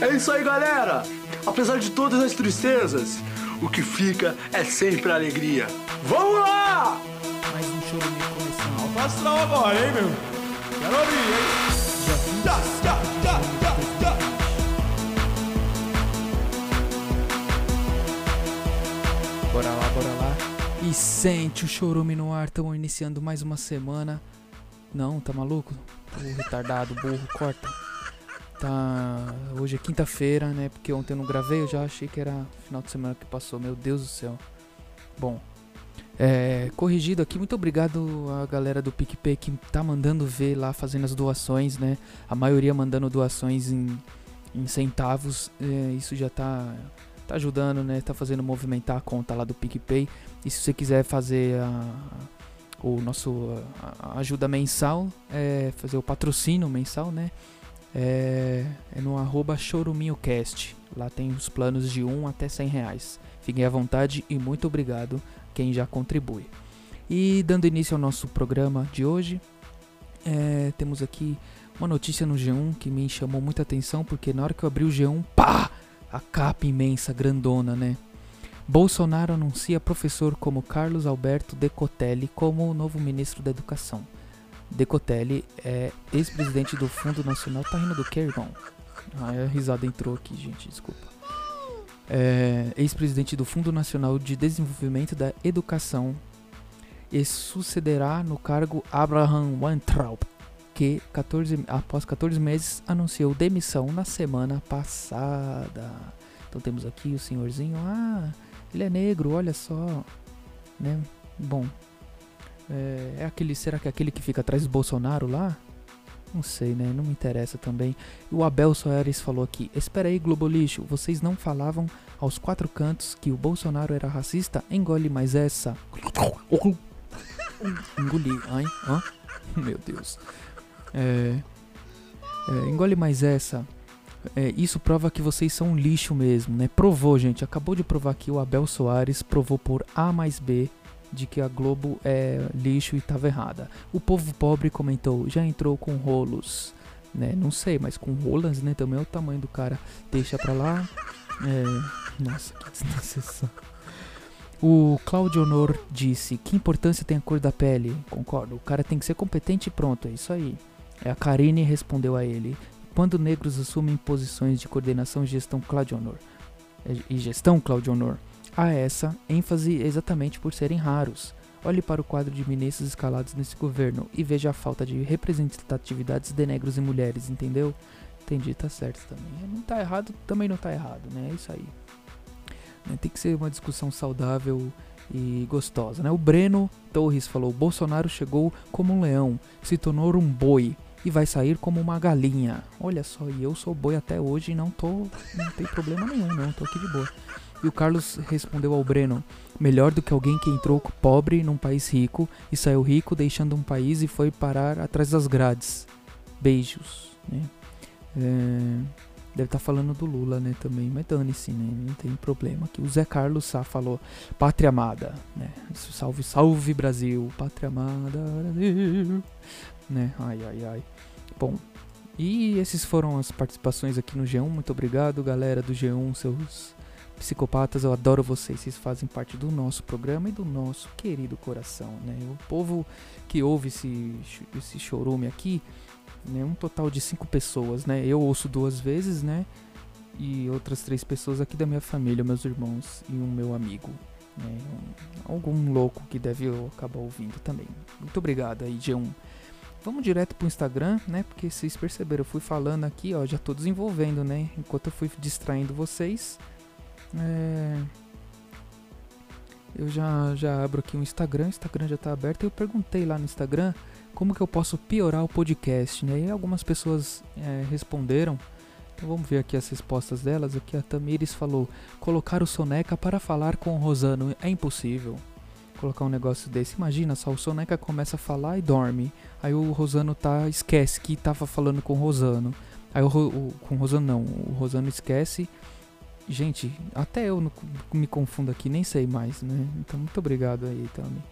É isso aí, galera! Apesar de todas as tristezas, o que fica é sempre a alegria. Vamos lá! Mais um choro meio começando. Alto astral agora, hein, meu? Quero ouvir, hein? Dia 20 Tá, tá, tá, tá, tá. Bora lá, bora lá. E sente o chorume no ar. Estamos iniciando mais uma semana. Não, tá maluco? Retardado, burro, corta. Tá. Hoje é quinta-feira, né? Porque ontem eu não gravei, eu já achei que era final de semana que passou. Meu Deus do céu. Bom. É, corrigido aqui, muito obrigado a galera do PicPay que tá mandando ver lá, fazendo as doações, né? A maioria mandando doações em, em centavos. É, isso já tá, tá ajudando, né? Tá fazendo movimentar a conta lá do PicPay. E se você quiser fazer a, o nosso ajuda mensal, é, fazer o patrocínio mensal, né? É, é no arroba choruminhocast. Lá tem os planos de 1 até 100 reais. Fiquem à vontade e muito obrigado quem já contribui. E dando início ao nosso programa de hoje, é, temos aqui uma notícia no G1 que me chamou muita atenção, porque na hora que eu abri o G1, pá! A capa imensa, grandona, né? Bolsonaro anuncia professor como Carlos Alberto Decotelli como o novo ministro da Educação. Decotelli é ex-presidente do Fundo Nacional. Tá rindo do que, irmão? Ah, a risada entrou aqui, gente, desculpa. É, ex-presidente do Fundo Nacional de Desenvolvimento da Educação e sucederá no cargo Abraham Weintraub, que 14, após 14 meses anunciou demissão na semana passada. Então temos aqui o senhorzinho, ah, ele é negro, olha só, né? Bom, é, é aquele, será que é aquele que fica atrás do Bolsonaro lá? Não sei, né? Não me interessa também. O Abel Soares falou aqui: Espera aí, Globo Lixo, vocês não falavam aos quatro cantos que o Bolsonaro era racista? Engole mais essa. Engoli, ai, hã? Meu Deus. É, é, engole mais essa. É, isso prova que vocês são um lixo mesmo, né? Provou, gente. Acabou de provar que o Abel Soares provou por A mais B de que a Globo é lixo e estava errada. O povo pobre comentou, já entrou com rolos, né? Não sei, mas com rolas, né? Também é o tamanho do cara. Deixa pra lá. É, nossa, que desnecessário. O Claudio Honor disse: Que importância tem a cor da pele? Concordo, o cara tem que ser competente e pronto, é isso aí. É, A Karine respondeu a ele: Quando negros assumem posições de coordenação e gestão, Claudio Honor, é, e gestão, Claudio Honor, há essa ênfase exatamente por serem raros. Olhe para o quadro de ministros escalados nesse governo e veja a falta de representatividades de negros e mulheres, entendeu? Entendi, tá certo também. Não tá errado, também não tá errado, né? É isso aí. Né, Tem que ser uma discussão saudável e gostosa, né? O Breno Torres falou: Bolsonaro chegou como um leão, se tornou um boi e vai sair como uma galinha. Olha só, e eu sou boi até hoje e não tô, não tem problema nenhum, não, tô aqui de boa. E o Carlos respondeu ao Breno: melhor do que alguém que entrou pobre num país rico e saiu rico deixando um país e foi parar atrás das grades. Beijos, né? É, Deve estar falando do Lula, né, também, mas dane-se, né, não tem problema. Aqui o Zé Carlos Sá falou, pátria amada, né, salve, salve Brasil, pátria amada, Brasil, né, ai, ai, ai. Bom, e esses foram as participações aqui no G1, muito obrigado, galera do G1, seus psicopatas, eu adoro vocês, vocês fazem parte do nosso programa e do nosso querido coração, né, o povo que ouve esse, esse chorume aqui, né, um total de cinco pessoas, né? Eu ouço duas vezes, né? E outras três pessoas aqui da minha família, meus irmãos e um meu amigo, né? Um- algum louco que deve acabar ouvindo também. Muito obrigado aí, G1. Vamos direto pro Instagram, né? Porque vocês perceberam, eu fui falando aqui, ó, já tô desenvolvendo, né? Enquanto eu fui distraindo vocês, é... eu já, já abro aqui o Instagram, o Instagram já tá aberto e eu perguntei lá no Instagram como que eu posso piorar o podcast, né? E algumas pessoas é, responderam. Então vamos ver aqui as respostas delas. Aqui a Tamires falou: colocar o Soneca para falar com o Rosano é impossível. Colocar um negócio desse. Imagina só, o Soneca começa a falar e dorme. Aí o Rosano tá esquece que tava falando com o Rosano. Aí o, o com o Rosano não, o Rosano esquece. Gente, até eu me confundo aqui, nem sei mais, né? Então muito obrigado aí, Tami.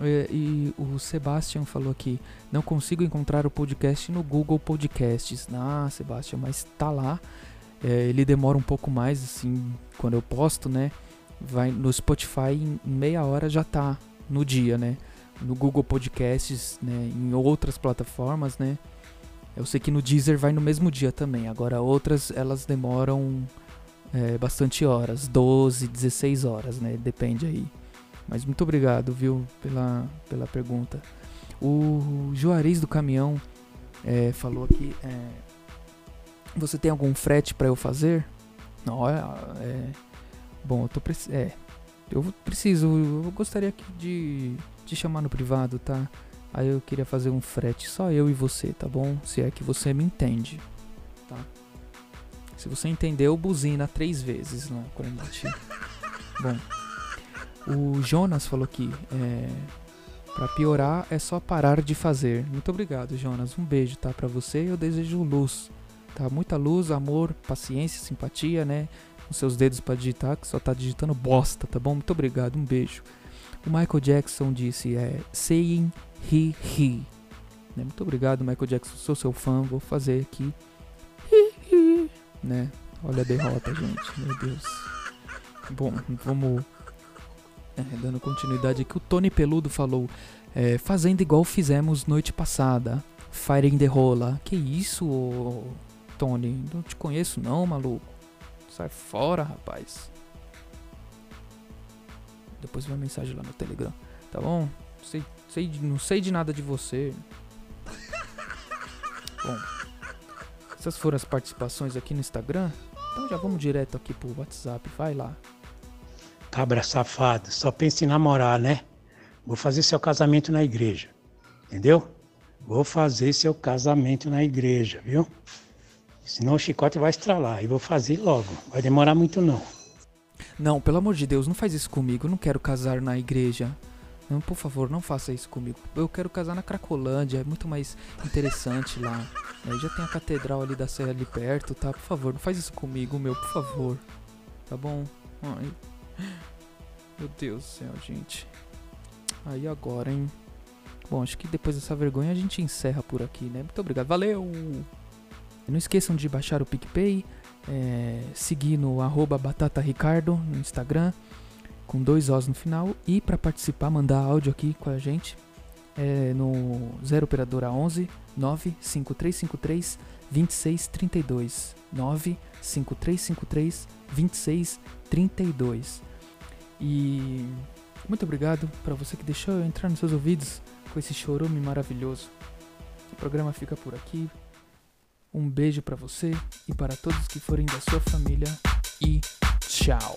É, E o Sebastian falou aqui: não consigo encontrar o podcast no Google Podcasts. Ah, Sebastian, mas tá lá. É, ele demora um pouco mais, assim, quando eu posto, né? Vai no Spotify em meia hora já tá no dia, né? No Google Podcasts, né? Em outras plataformas, né? Eu sei que no Deezer vai no mesmo dia também. Agora outras elas demoram é, bastante horas, 12, 16 horas, né? Depende aí. Mas muito obrigado, viu, pela, pela pergunta. O Juarez do Caminhão é, falou aqui. É, você tem algum frete para eu fazer? Não, é, Bom, eu tô é, eu preciso, eu gostaria de te chamar no privado, tá? Aí eu queria fazer um frete só eu e você, tá bom? Se é que você me entende, tá? Se você entendeu, buzina três vezes lá quando bom, o Jonas falou aqui, é, para piorar é só parar de fazer. Muito obrigado, Jonas. Um beijo, tá? Para você eu desejo luz, tá? Muita luz, amor, paciência, simpatia, né? Com seus dedos para digitar, que só tá digitando bosta, tá bom? Muito obrigado, um beijo. O Michael Jackson disse, é, saying he, he. Né? Muito obrigado, Michael Jackson, sou seu fã, vou fazer aqui. Né? Olha a derrota, gente, meu Deus. Bom, vamos é, dando continuidade aqui. O Tony Peludo falou, é, fazendo igual fizemos noite passada. Firing the rola. Que isso, Tony? Não te conheço não, maluco. Sai fora, rapaz. Depois vai mensagem lá no Telegram. Tá bom? Sei, sei, não sei de nada de você. Bom, essas foram as participações aqui no Instagram. Então já vamos direto aqui pro WhatsApp. Vai lá. Cabra safado, só pensa em namorar, né? Vou fazer seu casamento na igreja. Entendeu? Vou fazer seu casamento na igreja, viu? Senão o chicote vai estralar. E vou fazer logo. Vai demorar muito não. Não, pelo amor de Deus, não faz isso comigo. Eu não quero casar na igreja. Não, por favor, não faça isso comigo. Eu quero casar na Cracolândia, é muito mais interessante lá. Aí já tem a catedral ali da Serra ali perto, tá? Por favor, não faz isso comigo, meu, por favor. Tá bom? Ai. Meu Deus do céu, gente. Aí agora, hein? Bom, acho que depois dessa vergonha a gente encerra por aqui, né? Muito obrigado. Valeu! Não esqueçam de baixar o PicPay é, seguir no arroba batataricardo no Instagram, com dois Os no final. E para participar, mandar áudio aqui com a gente é, no 0 Operadora 11 95353 2632. 95353 2632. E muito obrigado para você que deixou eu entrar nos seus ouvidos com esse chorume maravilhoso. O programa fica por aqui. Um beijo para você e para todos que forem da sua família e tchau.